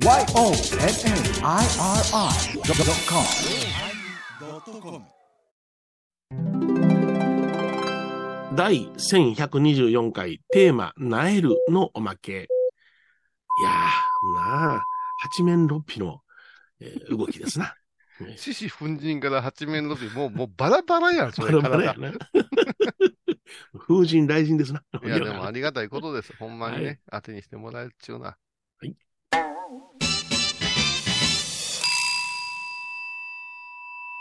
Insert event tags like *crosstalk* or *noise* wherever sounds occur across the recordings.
YONNIRI.com 第1124回テーマ、なえるのおまけ。いやー、なあ、八面六臂の、えー動きですな。*laughs* 獅子奮陣から八面六臂、もう、もうバラバラやん、*laughs* そバれラバラやな。*laughs* 風神雷神ですな。いや、でもありがたいことです。ほんまにね、はい当てにしてもらえるっちゅうな。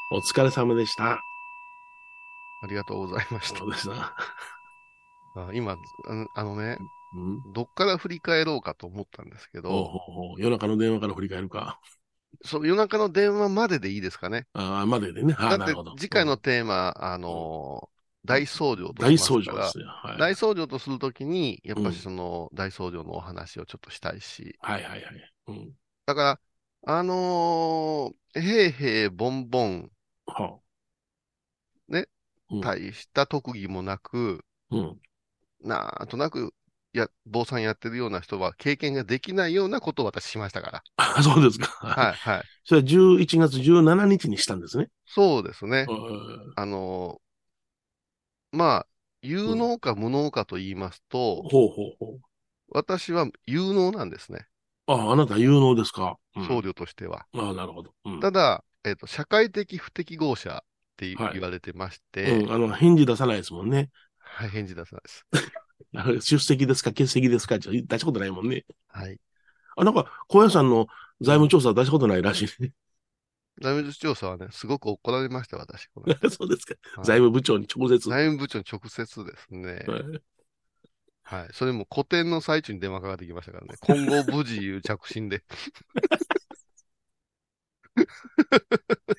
お疲れ様でした。ありがとうございましたそ。うですな。あ今あの、ね、うん。どっから振り返ろうかと思ったんですけど、ほう夜中の電話から振り返るか。そう夜中の電話まででいいですかね。ああ、まででね。だってなるほど。次回のうんテーマ、あのー大掃除と大しますから掃除ですよ。はい。大掃除とするときに、やっぱうんりその大掃除のお話をちょっとしたいし、はいはいはい。うん。だから、あのー、へいへいぼんぼん、はあ。ね。うん。大した特技もなく、うん。なんとなく、や、坊さんやってるような人は経験ができないようなことを私しましたから。あ、*laughs* そうですか。はい、はい。それは11月17日にしたんですね。そうですね。うんあのーまあ、有能か無能かと言いますと、ほうほうほ私は有能なんですね。う。あ、あなた有能ですか？うん僧侶としては。あなるほど。うん。ただ、えっ、と、社会的不適合者って言われてまして、うん、あの、返事出さないですもんね。はい、返事出さないです。*laughs* あの出席ですか、欠席ですか出したことないもんね。はい。あ、なんか、小屋さんの財務調査出したことないらしいね。財務調査はね、すごく怒られました、私。*laughs* そうですか。はい財務部長に直接。財務部長に直接ですね。はいはい。それも古典の最中に電話かかってきましたからね。今後無事いう着信で。*laughs*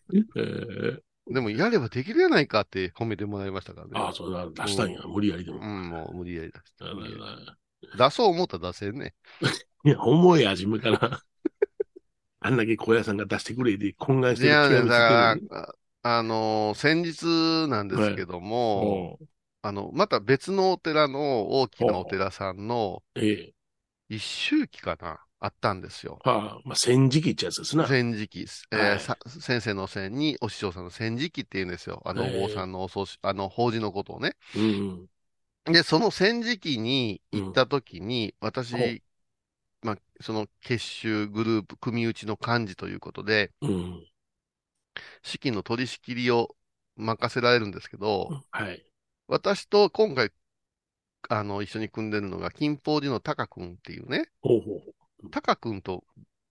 *laughs* えーでも、やればできるやないかって褒めてもらいましたからね。あそれは出したんや。無理やりでも。うん、もう無理やり出してあ無理やなり出そう思ったら出せんね。*laughs* いや、重い初めから。*laughs* あんだけ小屋さんが出してくれで、懇願してるいや、だから、ああのー先日なんですけども、おうあの、また別のお寺の大きなお寺さんのええ。一周期かな、あったんですよ。はあ、まあ、戦時期ってやつですな。戦時期、えーはいさ先生の線にお師匠さんの戦時期って言うんですよ。あの、へーお坊さんのお葬式、あの、法事のことをね。うん。で、その戦時期に行った時に、私、ほうまあ、その結集グループ、組打ちの幹事ということで、うん。資金の取り仕切りを任せられるんですけど、はい。私と今回、あの、一緒に組んでるのが、金峰寺のタカ君っていうね、ほうほう。タカ君と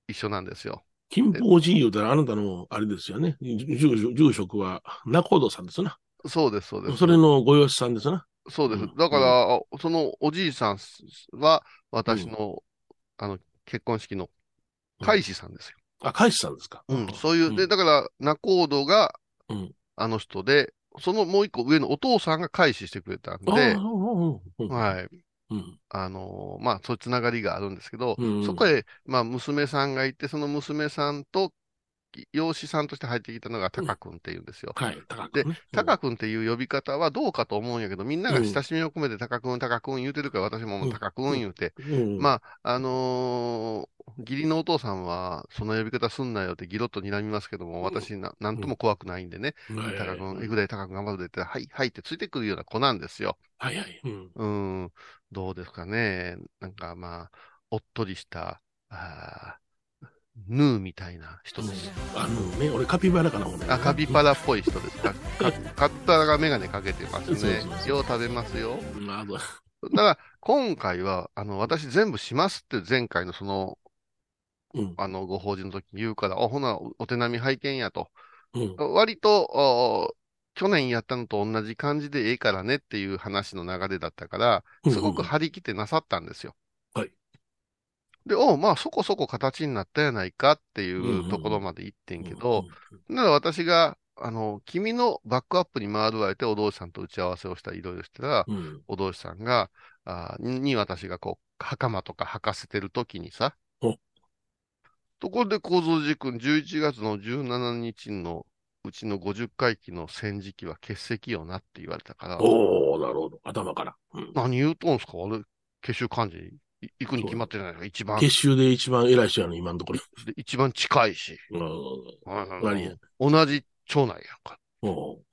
一緒なんですよ。金峰寺言うたらあなたの、あれですよね。住所住職は中尾さんですな。そうです、そうです。それのご養子さんですな。そうですうん。だから、そのおじいさんは、私の、あの、結婚式の大使さんですよ。あ、海士さんですか。うん、そういう、で、んだから、仲人がうん、あの人で、そのもう一個上のお父さんが開始してくれたんあではい。うん。あのーまあ、そういうつながりがあるんですけど、うんそこへ、まあ、娘さんがいて、その娘さんと、養子さんとして入ってきたのがタカ君っていうんですよ。はい、高でくね。タカ君っていう呼び方はどうかと思うんやけど、みんなが親しみを込めてタカ君、タカ君言うてるから、私もタカ君言うて、うん、まあ、あのー義理のお父さんは、その呼び方すんなよってギロッと睨みますけども、私な、なんとも怖くないんでね、はい、タカ君、いくらいタカ君頑張るでってはい、はいってついてくるような子なんですよ。はいはい。うん。うん、どうですかね。なんかまあ、おっとりした、あーヌーみたいな人です。あのね、俺カピバラかな、俺。あ、カピバラっぽい人ですか。かカッターがメガネかけてますそうそうねそう。よう食べますよ。うんあのだから、今回は、あの、私全部しますって前回のその、うん。あの、ご法事の時に言うから、あ、ほな、お手並み拝見やと。うん。割と、お去年やったのと同じ感じでええからねっていう話の流れだったから、すごく張り切ってなさったんですよ。はい。で、おまあそこそこ形になったやないかっていんうところまで行ってんけど、なら私が、あの、君のバックアップに回るわれて、お道士さんと打ち合わせをしたりいろいろしてたら、うん、うん。お道士さんが、あにに私がこう、袴とか履かせてる時にさお、ところで構造寺君、11月の17日のうちの50回忌の戦時期は欠席よなって言われたから、おおなるほど。頭から。うん。何言うとんすか？俺、結集幹事い行くに決まってるじゃないですか、一番。結集で一番偉い人やの、今のところ。で一番近いし。何や同じ町内やんか。うん。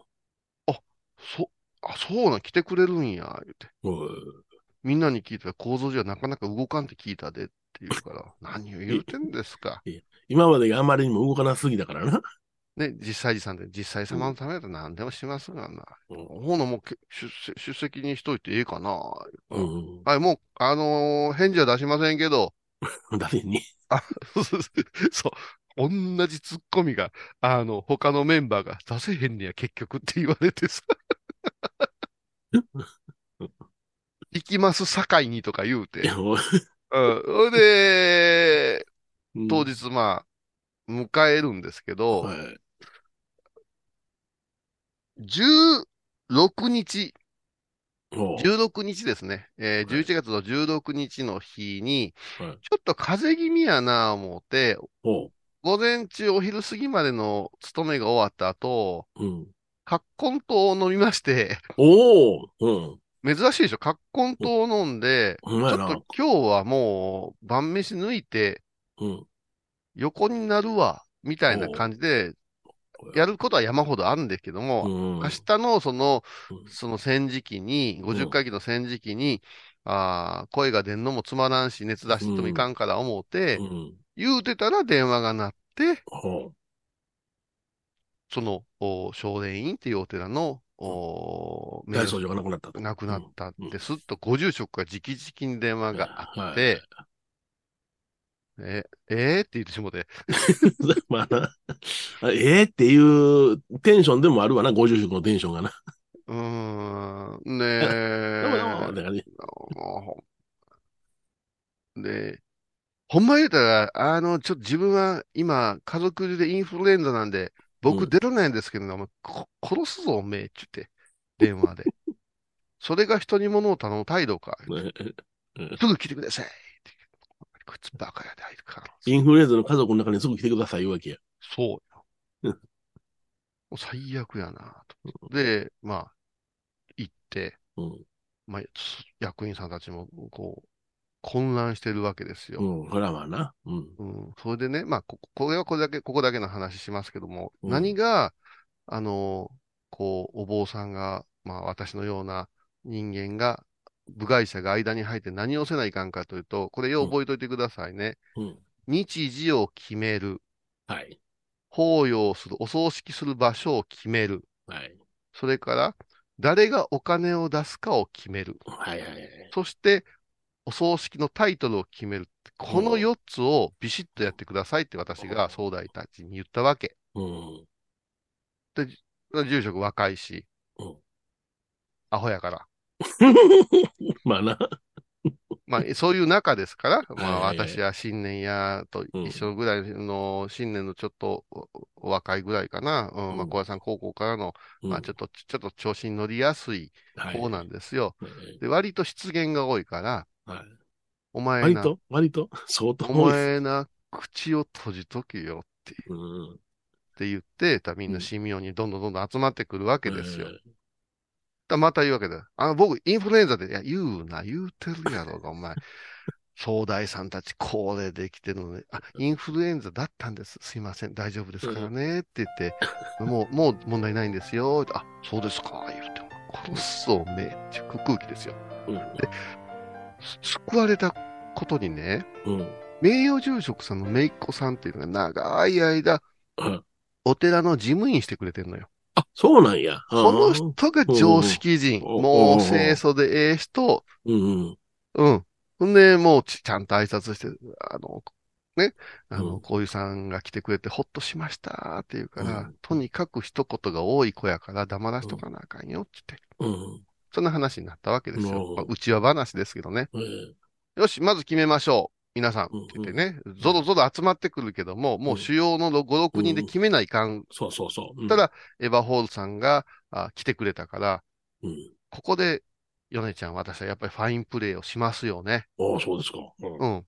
そ、あ、そうなん、来てくれるんや、言。うんみんなに聞いたら構造じゃなかなか動かんって聞いたでって言うから、何を言うてんですか。今までがあまりにも動かなすぎだからな。ね、実際さんで、実際様のためだったら何でもしますがな。ほな、もうけ出席出席にしといてええかな。うん。はい、もう、あのー返事は出しませんけど、*laughs* 誰に？*laughs* そう、同じツッコミが、あの、他のメンバーが出せへんねや、結局って言われてさ。*laughs* 行きます、堺にとか言うて。うん。で、当日、まあ、迎えるんですけど、はい。16日、おう。16日ですね。えーはい。11月の16日の日に、はい。ちょっと風邪気味やな思って、午前中お昼過ぎまでの勤めが終わった後、うん。葛根湯を飲みまして、おおうん。珍しいでしょ？葛根湯を飲んで、ちょっと今日はもう晩飯抜いてうん。横になるわ、みたいな感じで、やることは山ほどあるんですけども、うん。明日のその、うんその戦時期に、50回忌の戦時期に、あー声が出んのもつまらんし、熱出してもいかんから思うて、うん。言うてたら電話が鳴って、ほその、お少年院っていうお寺の、おう。大僧侶が亡くなったと。亡くなったんて、すっとご住職が直々に電話があはいって、え、えー？って言ってしもて、*laughs* まあな。ええっていうテンションでもあるわな、ご住職のテンションがな。うーん、ね *laughs* でもでも、だえからね。*laughs* で、ほんま言うたら、あの、ちょっと自分は今、家族でインフルエンザなんで、うん僕出れないんですけど、お前こ殺すぞ、おめえ、って言って、電話で。それが人に物を頼む態度か。ねすぐ来てください。いつバカやで、あいつから。インフルエンザの家族の中にすぐ来てください言うわけや。そうよ。うんもう最悪やなと。で、まあ、行って、うん。まあ、す役員さんたちも、こう、混乱してるわけですよ。うん。それはまあな。うん。うん、それでね、まあ、ここれはこれだけ、ここだけの話しますけども、うん何が、あの、こう、お坊さんが、まあ、私のような人間が、部外者が間に入って何をせないかんかというと、これよう覚えといてくださいね。うん。日時を決める、はい。法要する、お葬式する場所を決める、はい。それから、誰がお金を出すかを決める、はいはいはい。そして、お葬式のタイトルを決める。この4つをビシッとやってくださいって私が総代たちに言ったわけ。うん。住職若いし、うんアホやから。*laughs* まあな。*laughs* まあ、そういう中ですから、まあ、私は新年やと一緒ぐらいの、新年のちょっと若いぐらいかな。うん、まあ、うん小屋さん高校からの、まあ、ちょっと、ちょっと調子に乗りやすいはい方なんですよ。はいで、割と失言が多いから、はいお前な、割と？割と？相当お。前な、口を閉じとけよってうん。って言って、たみんな神妙にどんどんどんどん集まってくるわけですよ。また言うわけだよ。あの、僕、インフルエンザで、いや、言うな、言うてるやろが、お前。*laughs* 総大さんたち、これできてるのね。あ、インフルエンザだったんです。すいません、大丈夫ですからね。って言って、もう、もう問題ないんですよ。あ、そうですか、言うて、殺すぞ、おめえ、っていう空気ですよ。うんす救われたことにね、うん。名誉住職さんの姪っ子さんっていうのが長い間、うんお寺の事務員してくれてるのよ。あ、そうなんや。この人が常識人。うんもう清楚でええ人。うんうん。うん。ほんで、もうちちゃんと挨拶して、あの、ね、あの、うんこういうさんが来てくれてほっとしましたっていうから、うんとにかく一言が多い子やから黙らしとかなあかんよって言って、うん。そんな話になったわけですよ。うんまあ、話ですけどね。ええよし、まず決めましょう。皆さん。って言ってね、ゾロゾロ集まってくるけども、もう主要の5、6人で決めないかん。そうそうそう。うんただ、エヴァホールさんがあ来てくれたから、うん。ここで、ヨネちゃん、私はやっぱりファインプレーをしますよね。ああ、そうですか。うん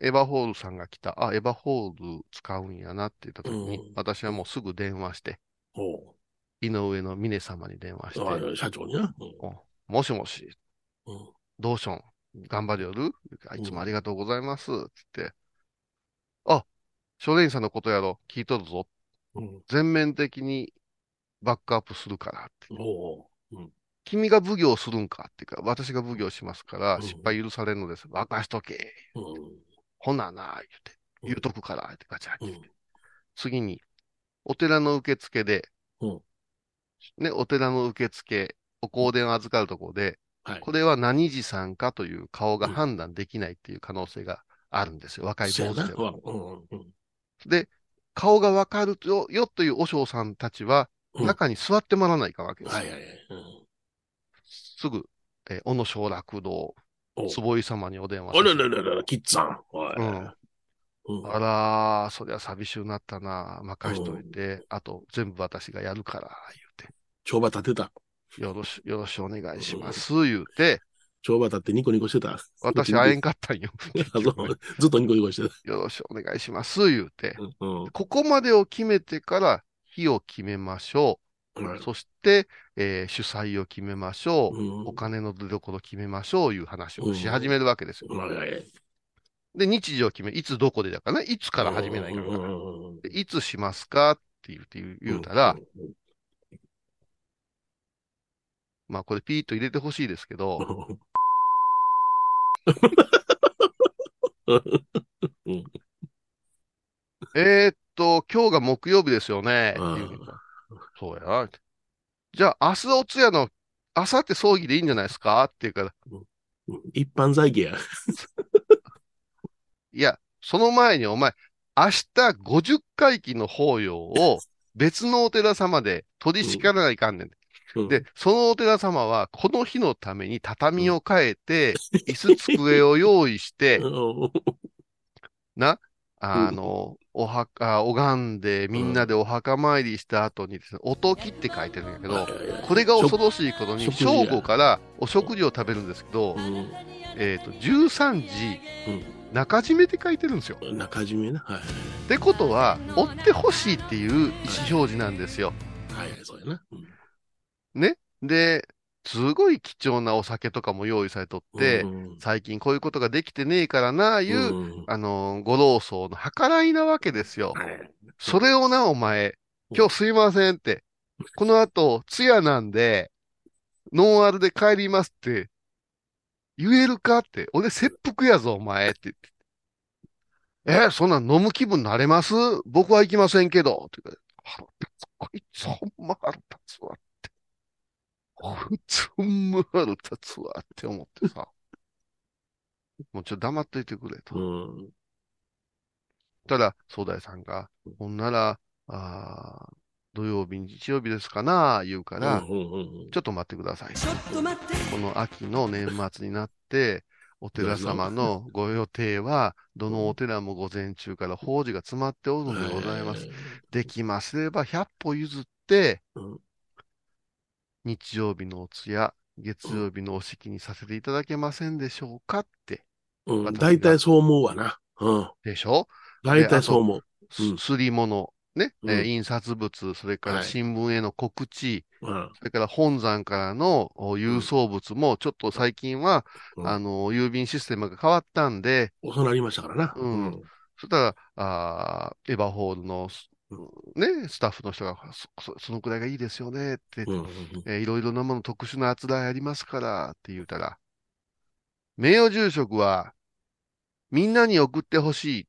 エヴァホールさんが来た。あ、エヴァホール使うんやなって言った時に、うん私はもうすぐ電話して、ほ井上の峰様に電話して、あ社長にな。もしもし。どうしよん？頑張りよるあいつもありがとうございます。つって。あ、少年院さんのことやろ。聞いとるぞ。うん。全面的にバックアップするからって。君が奉行するんか？っていうか、私が奉行しますから、うん失敗許されるのです。任しとけ。うん。ほなな、言って。うん言うとくから、ってガチャンうん。次に、お寺の受付で、うんね、お寺の受付、お香典を預かるところで、はい。これは何時さんかという顔がうん判断できないっていう可能性があるんですよ。若いそうやな。坊主では。うんうんで、顔がわかるよよという和尚さんたちは、うん中に座ってもらわないかんわけです。はいはいはい。うんすぐ、えー小野小楽堂、坪井様にお電話あららららら、キッザン。おいうん。うんあらー、そりゃ寂しゅうなったな。任しといて、あと全部私がやるから、帳場立てた。よろし、よろしお願いします、言うて、帳場立ってニコニコしてた。私会えんかったんよ。*laughs* ずっとニコニコしてた。よろしお願いします、言うて。うんうんここまでを決めてから、日を決めましょう。はいそして、えー主催を決めましょう。うんお金の出所決めましょういう話をし始めるわけですよ。で、日時を決め、いつどこでだからね、いつから始めないかいつしますか？って言うて言うたら、まあこれピーッと入れてほしいですけど、うんえーっと、今日が木曜日ですよね。そうやな。じゃあ、明日お通夜の、明後日葬儀でいいんじゃないですか？って言うから、一般財形や。いや、その前にお前、明日50回忌の法要を別のお寺様で取り叱らないかんねん。うん。で、そのお寺様は、この日のために畳を変えて、椅子机を用意して、う *laughs* んな、あの、お墓、拝んで、みんなでお墓参りした後にですね、おときって書いてるんやけど、これが恐ろしいことに、正午からお食事を食べるんですけどう、ん。えっと、13時、中締めって書いてるんですよ。中締めな。はい。ってことは、追ってほしいっていう意思表示なんですよ。はい。はい、そうやな。うんで、すごい貴重なお酒とかも用意されとって、うん最近こういうことができてねえからな、いう、うんあの、ご老僧の計らいなわけですよ。はいそれをな、お前、今日すいませんって、この後、通夜なんで、ノンアルで帰りますって、言えるかって、俺切腹やぞ、お前って言って。え、そんなん飲む気分なれます？僕は行きませんけど。って言うから腹立つこいつほんま腹立つわ。こいつほんま腹立つわって思ってさ。もうちょっと黙っといてくれと。うんただ、総大さんが、ほんなら、あー土曜日、日曜日ですかな、言うから、うんうんうんちょっと待ってください。ちょっと待ってこの秋の年末になって、お寺様のご予定は、どのお寺も午前中から法事が詰まっておるのでございます。。できますれば100歩譲って、うん日曜日のお通夜、月曜日のお式にさせていただけませんでしょうかって。うん、大体そう思うわな。うん。でしょ？大体そう思う。すり物、ね、うんえー印刷物、それからはい新聞への告知、うん。それから本山からのお郵送物も、ちょっと最近は、うんあの、郵便システムが変わったんで、遅なりましたからな。うんそしたら、あーエヴァホールの、ね、スタッフの人が、そそそのくらいがいいですよねって、いろいろなもの特殊な扱いありますからって言うたら、名誉住職は、みんなに送ってほしい。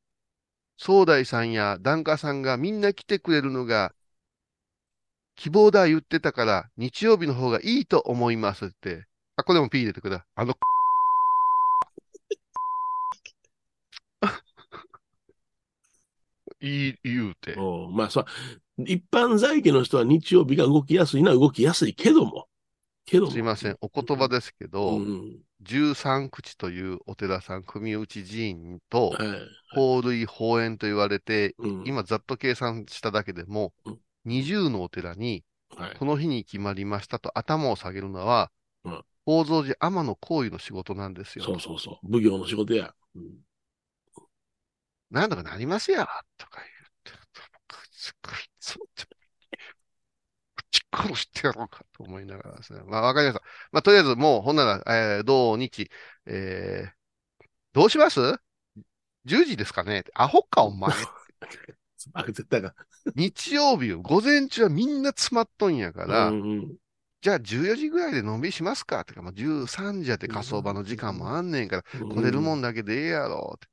総大さんや檀家さんがみんな来てくれるのが、希望だ言ってたから、日曜日の方がいいと思いますって。あ、これも P 入れてくだ。あの、いい、言うて。うんまあさ、一般在家の人は日曜日が動きやすいのは動きやすいけども。けども。すいません。お言葉ですけど、うん。十三口というお寺さん、組内寺院と、はい。法類法縁と言われて、うん。今ざっと計算しただけでもうん、20のお寺に、はい。この日に決まりましたと頭を下げるのはうん、宝蔵寺天の行為の仕事なんですよ。そうそうそう。奉行の仕事や。うんなんとかなりますやとか言って、こいつこいつ口殺してやろうかと思いながらですね。まあ、わかりました。まあ、とりあえずもう、ほんなら、えー、土日、えー、どうします ?10 時ですかね？アホか、お前。あ、絶対が。日曜日、午前中はみんな詰まっとんやから、うんうんじゃあ14時ぐらいでのんびりしますか？ってか、まあ、13時やって火葬場の時間もあんねんから、来れるもんだけでええやろって。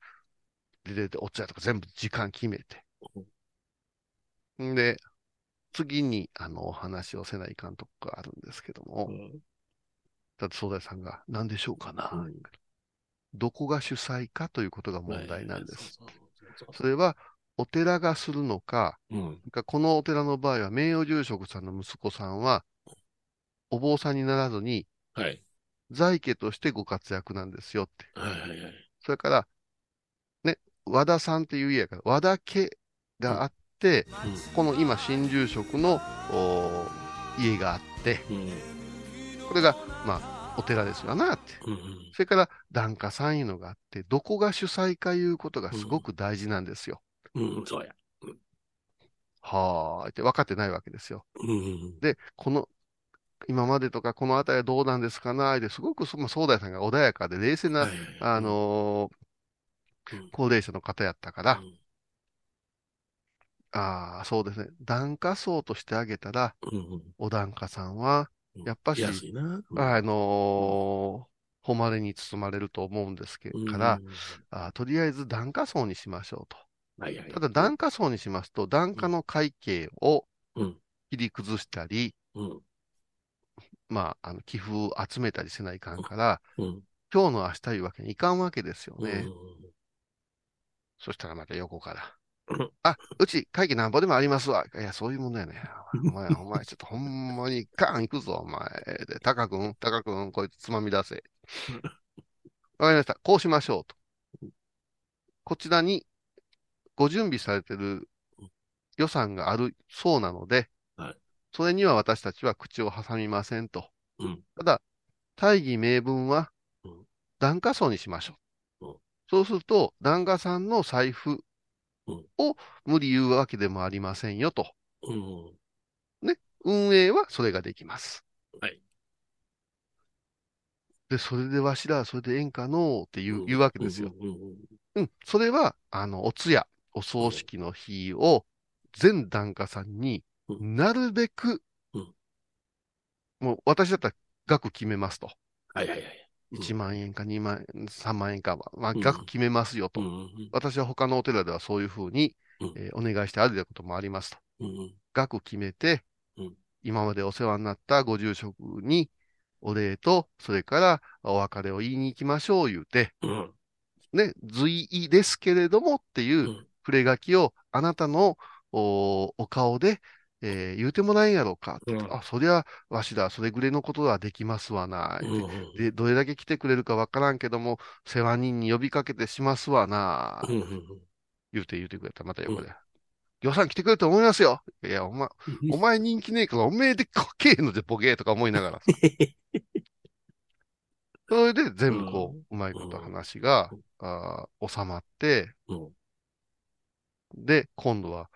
で、で、お茶とか全部時間決めて。んで、次に、あの、お話をせないかんとこがあるんですけども、うんだって、総大さんが、何でしょうかな、うんどこが主催かということが問題なんです。それは、お寺がするのか、そううん。かこのお寺の場合は、名誉住職さんの息子さんは、お坊さんにならずに、はい。在家としてご活躍なんですよって。はいはいはい。それから、ね、和田さんっていう家やから、和田家があって、この今、新住職のお家があって、うん。うん。これが、まあ、お寺ですわなって。うんうん。それから、檀家さんいうのがあって、どこが主催かいうことがすごく大事なんですよ。うん、そうや。はーいって分かってないわけですよ。うんうんで、この、今までとかこのあたりはどうなんですかなですごくそ、まあ、総大さんが穏やかで冷静うん。な、はいあ、のーうん高齢者の方やったから、うんああ、そうですね。檀家層としてあげたら、うんうんお檀家さんは、うんやっぱし。うんあのー誉れに包まれると思うんですけうんから、あーとりあえず檀家層にしましょうと。はいはい。ただ、檀家層にしますと、檀家の会計をうん切り崩したり、うん。まあ、あの寄付を集めたりせないかんから、うん。今日の明日いうわけにいかんわけですようんね。そしたらまた横からうん。あ、うち会計なんぼでもありますわ。いや、そういうもんだよね。お前、お前、ちょっとほんまにガン行くぞ、お前。で、タカ君、タカ君、こいつつまみ出せ。わかりました。こうしましょうと。こちらにご準備されてる予算があるそうなので、はいそれには私たちは口を挟みませんと。うん。ただ、大義名分はうん檀家層にしましょう。うんそうすると、檀家さんの財布うんを無理言うわけでもありませんよと。うん。運営はそれができます。はい。で、それでわしらはそれでええんかのうって言う,、うん言うわけですよ。うんうんうん。それは、あの、お通夜、お葬式の日を全檀家さんにうなるべく、うんもう私だったら額決めますと。はいはいはい。うん。1万円か2万円、3万円かは、まあ、うん。額決めますよと。私は他のお寺ではそういうふうに、うん。えーお願いしてあるということもありますと。うん額決めて、うん。今までお世話になったご住職にお礼と、それからお別れを言いに行きましょう言うて、うん。ね、随意ですけれどもっていううん。触れ書きをあなたのおお顔で、えー言うてもらえんやろうか。うん。あ、そりゃわしらそれぐらいのことはできますわな、うんうんで、どれだけ来てくれるかわからんけども、世話人に呼びかけてしますわな、うんうん言うて言うてくれた。らまた横で。予算来てくれると思いますよ。いや、お前、うん。お前人気ねえから、おめえでこけえのでボケーとか思いながら。*laughs* それで全部こう、うまいこと話が、あー収まって、うん。で、今度は、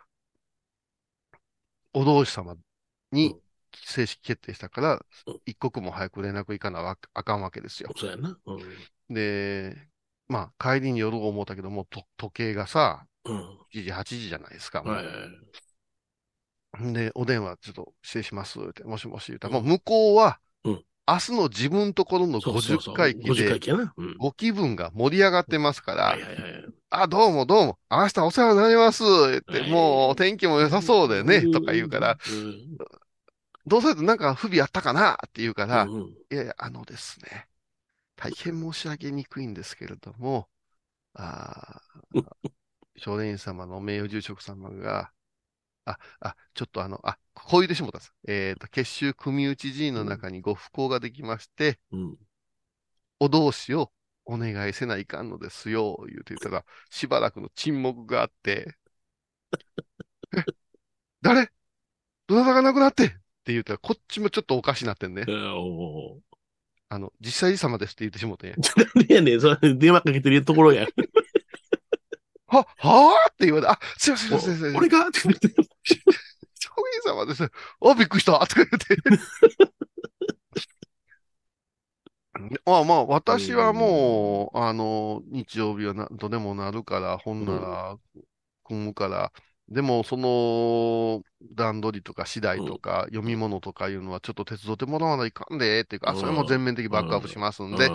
お同士様にうん正式決定したからうん、一刻も早く連絡いかなわあかんわけですよ。そうやな。うんで、まあ、帰りに夜思ったけども、と時計がさ、うん7時、8時じゃないですか。はい。で、お電話ちょっと失礼しますって、もしもし言ったら、うんもう向こうは、うん明日の自分ところのそうそうそう。50回忌50でご気分が盛り上がってますから。あ、どうもどうも、明日お世話になります。言って、はい。もう天気も良さそうでね、とか言うから、うん。どうせなんか不備あったかなって言うから、いやいや、あのですね、大変申し上げにくいんですけれども、あー *laughs* 少年院様の名誉住職様が、あ、あ、ちょっとあの、あ、こう言ってしもたんです。えっ、と、結集組内寺院の中にご不幸ができまして、うんお同士をお願いせないかんのですよ、言うて言ったら、しばらくの沈黙があって、え、*laughs* 誰？どなたが亡くなって？って言ったら、こっちもちょっとおかしなってんね。あの、実際様ですって言ってしもてんや。なんでやねん、それ電話かけてるところや。は、はぁって言われて、あ、すいません、すいません、すいません。俺が？って言って。少年様です。あ、びっくりしたとか言って。まあまあ、私はもう、あの、日曜日は何とでもなるから、本なら組むから、でも、その、段取りとか次第とか、読み物とかいうのはちょっと手伝ってもらわないかんで、っていうか、あそれも全面的バックアップしますんで、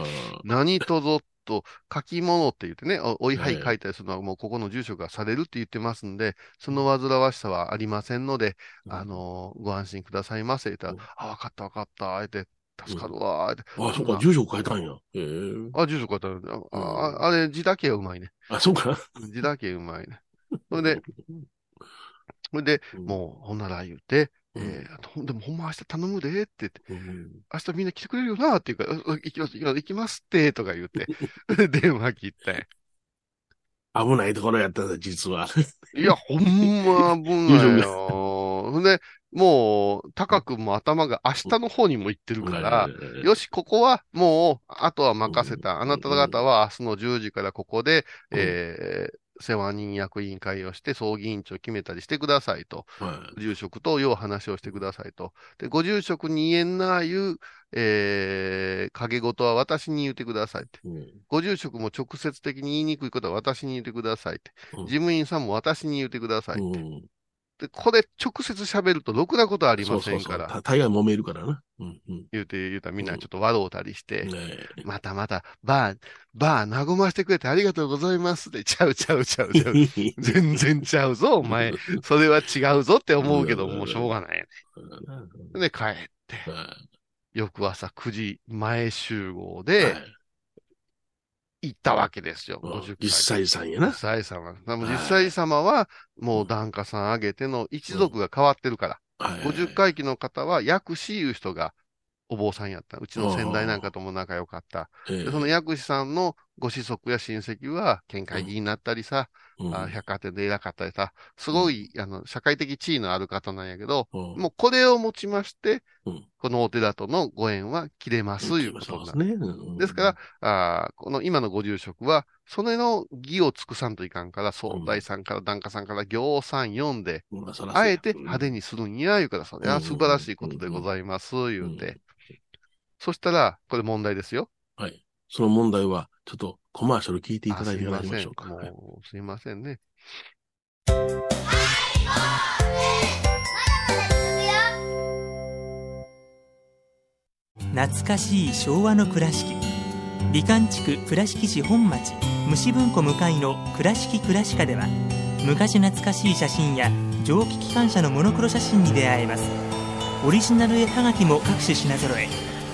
何とぞと書き物って言ってね、おおいははいい書いたりするのはもうここの住所がされるって言ってますんで、その煩わしさはありませんので、あの、ご安心くださいませ、言ったうんら、あ、わかったわかった、あえて、助かるわ、って。あ、そうか、住所変えたんや。へえ。あ、住所書いてある。あ、ああれ、字だけはうまいね。あ、そうか。字だけうまいね。それで、*laughs* それで、うんもう、ほんなら言うて、うんえーでもほんま明日頼むでって言って、うん明日みんな来てくれるよなっていうから、行きます、行きます、って、とか言って、*laughs* 電話切って。危ないところやったんだ、実は。いや、ほんま危ないよ。*laughs* ほんで、もう、タカ君も頭が明日の方にも行ってるから、よし、ここはもう、あとは任せた。あなた方は明日の10時からここで、うんえー世話人役員会をして、葬儀委員長決めたりしてくださいと。は住職とよう話をしてくださいと。で、ご住職に言えんないう、えー、影事は私に言ってくださいって。い。うんご住職も直接的に言いにくいことは私に言ってくださいって。うん事務員さんも私に言ってくださいって。うんで、これ直接喋るとろくなことありませんそうそうそう。から、た大概揉めるからな。うんうん。言うて言うたらみんなちょっと笑うたりして、ねえ。またまた、バー、バー和ましてくれてありがとうございますって、ちゃうちゃうちゃうちゃう。*laughs* 全然ちゃうぞ、お前。それは違うぞって思うけど、うん。もうしょうがないよね。で、帰って、は翌朝9時前集合い。で行ったわけですよ。うん50回一歳さんやな実。際様。実際様は、もう檀家さんあげての一族が変わってるから。はい50回忌の方は薬師いう人がお坊さんやった。うちの先代なんかとも仲良かった。その薬師さんのご子息や親戚は県会議員になったりさ、うん。あ百貨店で偉かったりさ、すごい、あの、社会的地位のある方なんやけど、うん。もうこれをもちまして、うん。このお寺とのご縁は切れます、いうことなる。ですね。うんですから、あーこの今のご住職は、それの義を尽くさんといかんから、総大さんから檀家さんから行さん読んで、まあえて派手にするんや、言うから、それは素晴らしいことでございます、言うて。そしたら、これ問題ですよ。はい。その問題は、ちょっとコマーシャル聞いていただいてからあすいません。いきましょうか。はいもう、すいませんね。懐かしい昭和の倉敷美観地区倉敷市本町虫文庫向かいの「倉敷倉歯科」では昔懐かしい写真や蒸気機関車のモノクロ写真に出会えますオリジナル絵はがきも各種品揃え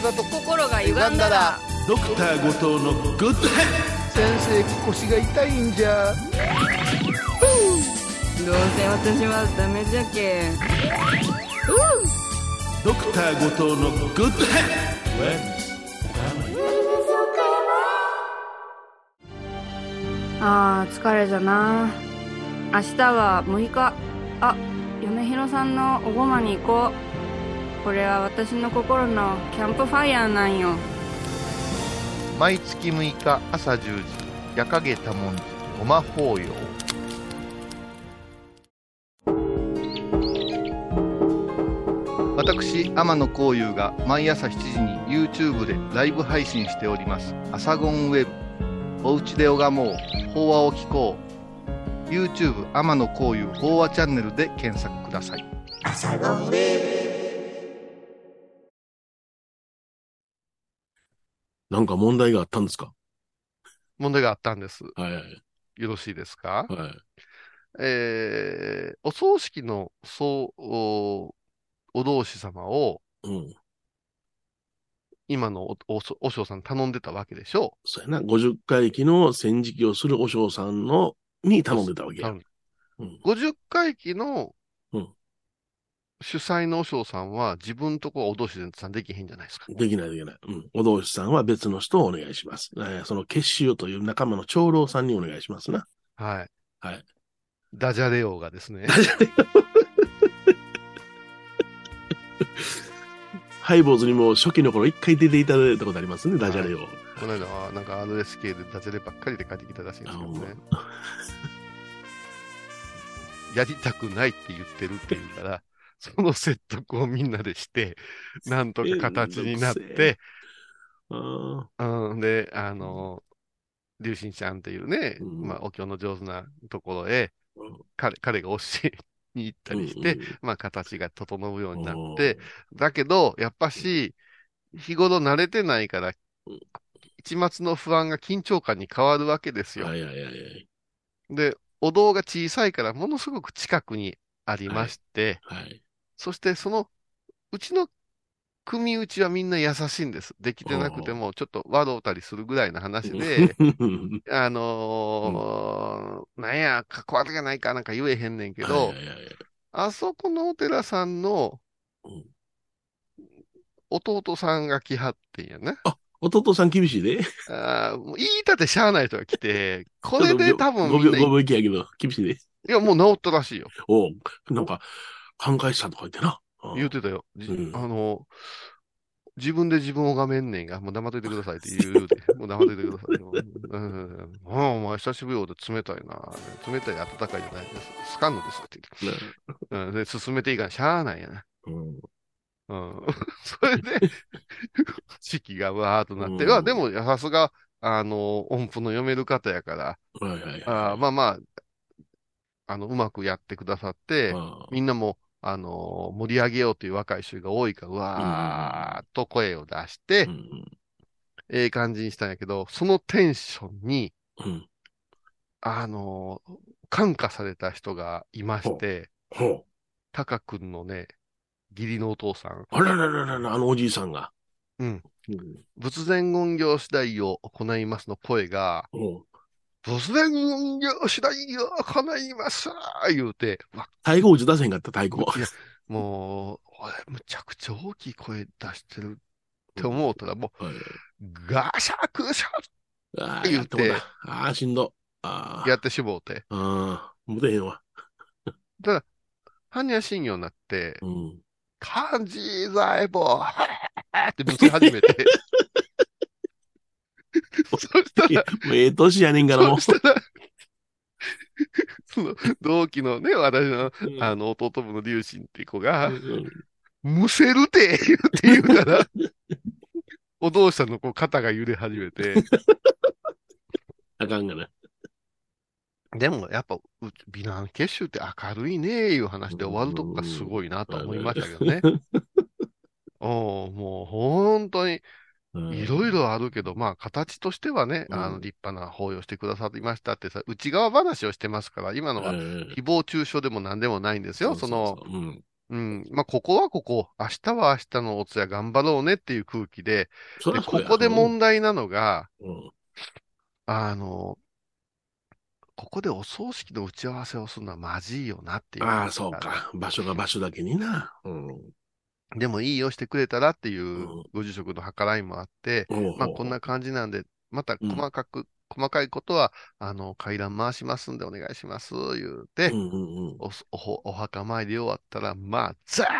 体と心が歪んだらドクター後藤のグッドヘッ先生腰が痛いんじゃ。どうせ私はダメじゃけドクター後藤のグッドヘッあー疲れじゃな。明日は6日。あ米広さんのおごまに行こうこれは私の心のキャンプファイヤーなんよ毎月6日朝10時、夜影多文字、ごま法要。私、天野幸雄が毎朝7時に YouTube でライブ配信しております。アサゴンウェブ。おうちで拝もう。法話を聞こう。YouTube 天野幸雄法話チャンネルで検索ください。なんか問題があったんですか？問題があったんです。はいはい。よろしいですか？はい。えー、お葬式の、そう、お、お同士様を、うん。今のお、お、お嬢さん頼んでたわけでしょ？そうやな。50回忌の戦時記をするお嬢さんの、に頼んでたわけや。うん50回忌のうん主催の和尚さんは自分とこおどしさんできへんじゃないですか。できないできない。うん。お同士さんは別の人をお願いします。えーその結集という仲間の長老さんにお願いしますな。はい。はい。ダジャレ王がですね。*laughs* ハイボーズにも初期の頃一回出ていただいたことありますね、ダジャレを。この間はなんか RSK でダジャレばっかりで帰ってきたらしいんですけどね。*laughs* やりたくないって言ってるって言うから、その説得をみんなでして、なんとか形になって、あうん、で、あの、龍神ちゃんっていうね、うん。まあ、お経の上手なところへ、ーうん。彼彼が教えに行ったりして、うんうんまあ、形が整うようになうんって、だけど、やっぱし、日頃慣れてないからうん、一末の不安が緊張感に変わるわけですよ。はいはいはいはい。で、お堂が小さいから、ものすごく近くにありまして、はい。そしてその、うちの組打ちはみんな優しいんです。できてなくても、ちょっと笑うたりするぐらいの話で、あのーなんや、かっこ悪いがないかなんか言えへんねんけど、あそこのお寺さんのうん弟さんが来はってんやな。弟さん厳しいで。あーもう言いたてしゃあない人が来て、これで多分5秒、みんな、い5秒きやけど、厳しいで。や、もう治ったらしいよ。おうなんか、考えしたとか言ってな。うん言うてたよ。じうんあの、自分で自分をがめんねんが、もう黙っといてくださいって言うて、*laughs* もう黙っといてください。もううん、ああお前久しぶりで冷たいな。冷たい、暖かいじゃないです。スカンのですって言って。うん、で、進めていいからしゃあないやな。うんうん。*laughs* それで、式がわーっとなって、うんあでも、さすが、あの、音符の読める方やから、はいはいはい。あーまあまあ、あの、うまくやってくださって、あみんなも、あの盛り上げようという若い衆が多いから、うわーっと声を出して、うんええ感じにしたんやけど、そのテンションに、うん。あの感化された人がいまして。タカ君のね、義理のお父さん、あららららら、あのおじいさんが。うん。うん。仏前言行次第を行いますの声が、ほう。仏前言行次第を行います言うて、わ太鼓打ち出せへんかった、太鼓。いや、もう、俺、むちゃくちゃ大きい声出してるって思うたら、もはい。う、ガシャクシャああ、言って。ああ、しんど。ああ。やってしもうて。ああ、もてへんわ。般若心経になって、うん。漢字財宝ってぶち始めて。そしたら、もうええ年やねんから、もう。そしたら、*laughs* その同期のね、私の、うんあの、弟分の龍神って子がう、んむせるて言って言うから、お父さんのこう肩が揺れ始めて、あかんがな。でもやっぱ、う美男結集って明るいねいう話で終わるとこがすごいなと思いましたけどね。*laughs* おうもう本当にいろいろあるけど、まあ形としてはね、うんあの立派な法要してくださいましたってさ、内側話をしてますから、今のはうん誹謗中傷でも何でもないんですよ。その、うん。うん、まあここはここ、明日は明日のお通夜頑張ろうねっていう空気で、でここで問題なのが、うんあの、ここでお葬式の打ち合わせをするのはまずいよなっていう。ああ、そうか。場所が場所だけにな。うん。でもいいよしてくれたらっていううんご住職の計らいもあって、ほうまあこんな感じなんで、また細かく、細かいことは、あの、階段回しますんでお願いします、言うて、うんうんうん。おお墓参り終わったら、まあ、ザーッ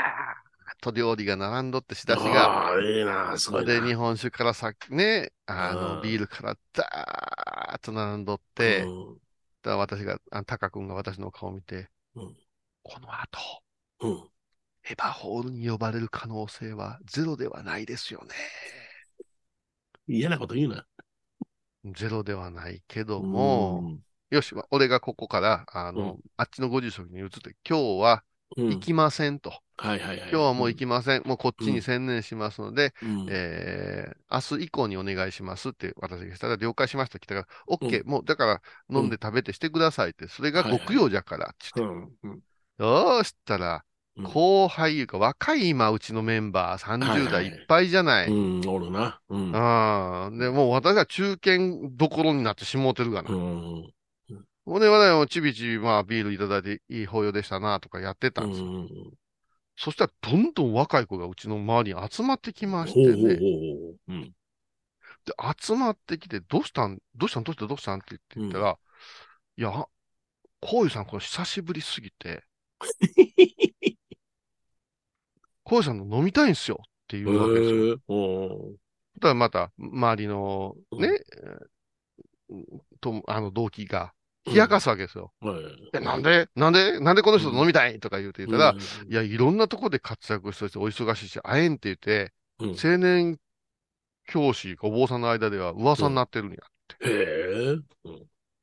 と料理が並んどって仕出しが、ああ、ええな、すごいな。で、日本酒からさね、あうの、んビールからダーッと並んどって、うんだ私が、あタカ君が私の顔を見て、うんこの後、うん。エヴァホールに呼ばれる可能性はゼロではないですよね。嫌なこと言うな。ゼロではないけども、うん。よし、ま俺がここから、あの、うん。あっちのご住職に移って、今日はうん。行きませんと。はいはいはい。今日はもう行きません。もうこっちに専念しますので、うん。えー、明日以降にお願いしますって私がしたら、了解しました来たから、OK、うもうだから飲んで食べてしてくださいって、それが極用じゃからって言って、うん。うん。よーしたら、うん後輩いうか若い今うちのメンバーはい30はい代いっぱいじゃない？うん、おるな。うん。ああ、で、もう私は中堅どころになってしもうてるがな。うん。ほんで、我々もちびちび、まあ、ビールいただいていい法要でしたな、とかやってたんですよ。うんそしたら、どんどん若い子がうちの周りに集まってきましてね。ほう。うん。で、集まってきて、どうしたん？どうしたん？どうしたん？どうしたん？って言ったら、いや、こういうさん、これ久しぶりすぎて、*laughs* こういうさんの飲みたいんすよって言うわけですよ。へえおーだまた、周りのね、えーと、あの、同期が、冷やかすわけですよ。はいえ、なんで？なんで？なんでこの人と飲みたいとか言うて言ったら、うんいや、いろんなとこで活躍しててお忙しいし、会えんって言って、うん青年教師、お坊さんの間では噂になってるんや。へえ。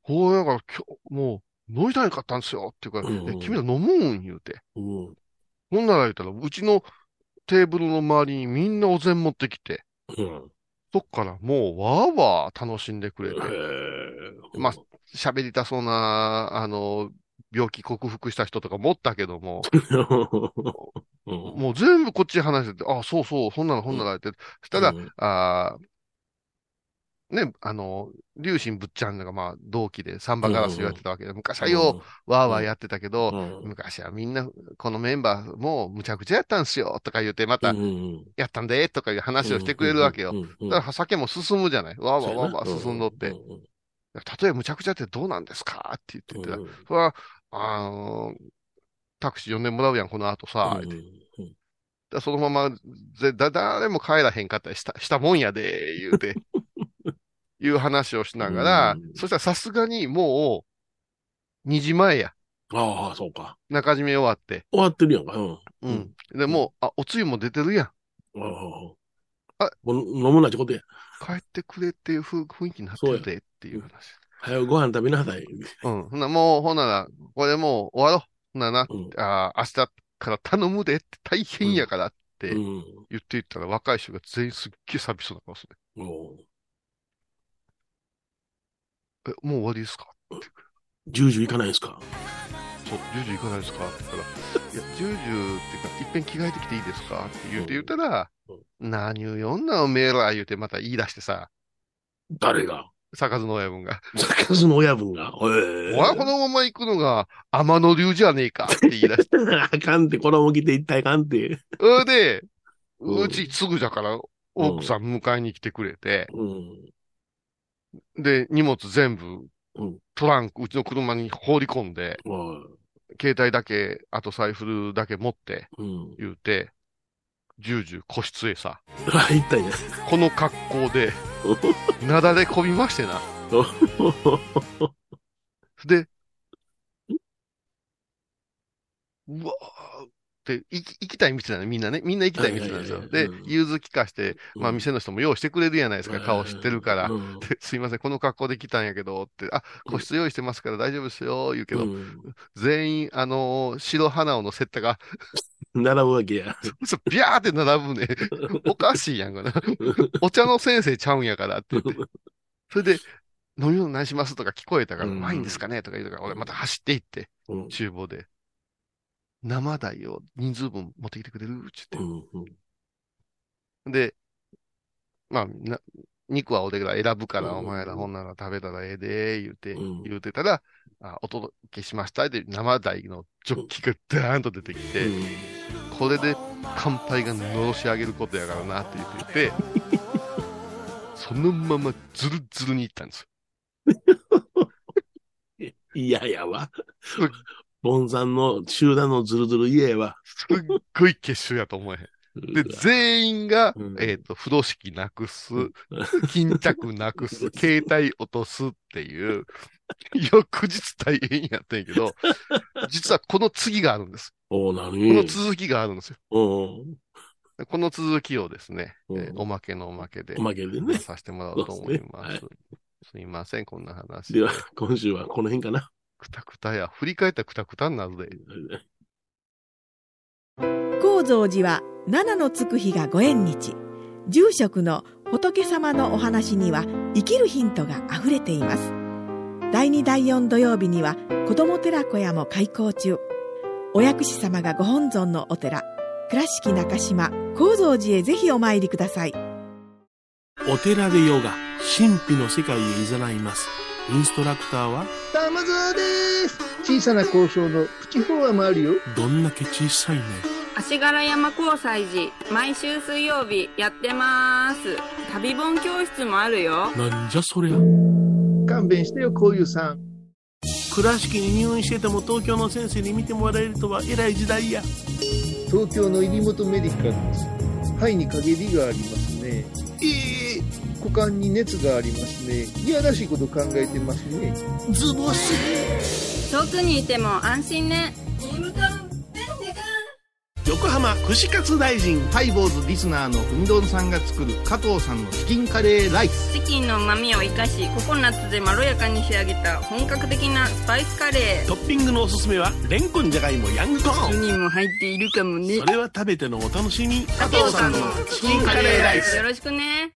こう、だから、今日、もう、飲みたいかったんですよっていうから、うんえ君ら飲むん？言うて。うん。ほんなら言ったら、うちのテーブルの周りにみんなお膳持ってきて、うん。そっからもう、わーわー楽しんでくれて、へえ。まあ、喋りたそうな、あの、病気克服した人とかもおったけども、*laughs* うん。もう全部こっちに話してて、あ、そうそう、ほんならほんならって、そしたら、うんあーね、あの、龍神ぶっちゃんがまあ同期でサンバガラス言われてたわけで、昔はようわーわーやってたけど、うん。昔はみんな、このメンバーもうむちゃくちゃやったんすよ、とか言って、また、うんやったんで、とかいう話をしてくれるわけよ。だから酒も進むじゃない。わーわーわーわー進んどって。例えばむちゃくちゃってどうなんですかって言ってたそれは、あのータクシー呼んでもらうやん、この後さ、そのままぜだ、誰も帰らへんかったりしたしたもんやで、言うて、いう話をしながら、うんそしたらさすがにもう、2時前や。ああ、そうか。中締め終わって。終わってるやんか。うん。うん。で、もう、あ、おつゆも出てるやん。ああ。もう飲むなってことや。帰ってくれっていう雰囲気になってるでっていう話。早くご飯食べなさい。うん。ほな、もう、ほんなら、これもう終わろう。ほんならな、うんあー明日から頼むでって大変やからってうん。言っていったら、若い人が全員すっげえ寂しそうな顔する。もえ、もう終わりですか？う、ジュージュ行かないんですか？そう、10時行かないですか？って言ったら、*laughs* いや、10時っていうか、いっぺん着替えてきていいですか？って言うて言ったら、何言うよんなおめえら言うてまた言い出してさ、誰が？坂津の親分が、坂津の親分が？ええ。お前このまま行くのが天野流じゃねえか。って言い出して、*laughs* あかんって、子供来て一体あかんって。それで、うん。うちすぐじゃから、奥さん迎えに来てくれて、うん。で、荷物全部うん、トランク、うちの車に放り込んで、お携帯だけ、あと財布だけ持って、うん。言うて、10時個室へさ、あ、行ったんや。この格好で、なだれ込みましてな。*laughs* で、うわーって、行き行きたい店なの、みんなね。みんな行きたい店なんですよ。で融通聞かして、まあ、うん店の人も用意してくれるやないですか、顔知ってるから。すいません、この格好で来たんやけど、って、あ、個室用意してますから大丈夫ですよ、言うけど、うん全員、あのー白花をのセッタが、並ぶわけや。そうビャーって並ぶね。*laughs* おかしいやんかな。お茶の先生ちゃうんやからって言って。それで、飲み物何します？とか聞こえたから、うんワインですかね？とか言うから、俺また走って行って、うん厨房で。生鯛を人数分持ってきてくれるって言っうんうん。て。で、まあ、な肉は俺が選ぶから、うんお前らほんなら食べたらええで、言うて、うん。言うてたら、あお届けしましたで、生鯛のジョッキがダーンと出てきて、これで乾杯がのろし上げることやからなって言ってて、*laughs* そのままズルズルに行ったんです嫌 *laughs* やわ。すっ。ボンさんの集団のズルズル嫌やわ。すっごい結集やと思えへん。で、全員が、うんえっ、と、風呂敷なくす、うん巾着なくす、*laughs* 携帯落とすっていう、翌日大変やったんやけど、実はこの次があるんです。おこのに続きがあるんですよ。うん。この続きをですね、うんえーおまけのおまけで、おまけでね。させてもらおうと思います。そうすいません、こんな話では、今週はこの辺かな。くたくたや。振り返ったらくたくたになるで。高蔵寺は七のつく日がご縁日住職の仏様のお話には生きるヒントがあふれています第2第4土曜日には子ども寺小屋も開校中お薬師様がご本尊のお寺倉敷中島・高蔵寺へぜひお参りくださいお寺でヨガ、神秘の世界へ誘います。インストラクターは？玉沢です。小さな交渉のプチフォアもあるよ。どんだけ小さいね。足柄山交際時毎週水曜日やってます。旅本教室もあるよ。なんじゃそりゃ。勘弁してよこういうさん。倉敷に入院してても東京の先生に見てもらえるとは偉い時代や。東京の入本メディカルです。肺に陰りがありますね。ええ股間に熱がありますねいやらしいこと考えてますねズボス。遠くにいても安心ね横浜串カツ大臣。ハイボーズリスナーのうみどんさんが作る加藤さんのチキンカレーライスチキンの旨味を生かしココナッツでまろやかに仕上げた本格的なスパイスカレートッピングのおすすめは、レンコンじゃがいもヤングコーン。にも入っているかもねそれは食べてのお楽しみ。加藤さんのチキンカレーライスよろしくね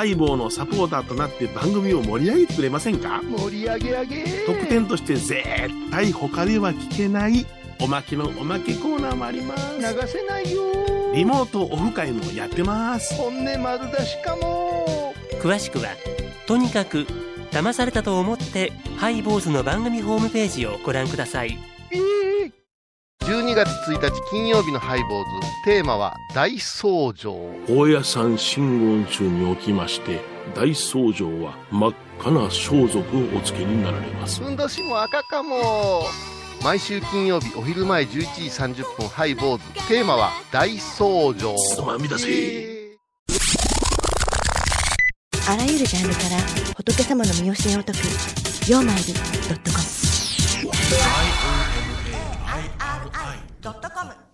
ハイボーのサポーターとなって番組を盛り上げてくれませんか？盛り上げ上げ。特典として絶対他では聞けないおまけのおまけコーナーもあります。流せないよ。リモートオフ会もやってます。本音丸出しかも。詳しくはとにかく騙されたと思ってハイボーズの番組ホームページをご覧ください。えー12月1日金曜日のハイボーズ。テーマは大僧正大家さん真言宗におきまして大僧正は真っ赤な装束をお付けになられます。ふんどしも赤かも。毎週金曜日お昼前11時30分ハイボーズ。テーマは大僧正つまみだあらゆるジャンルから仏様の身教えを解く「曜マイルドドットコム。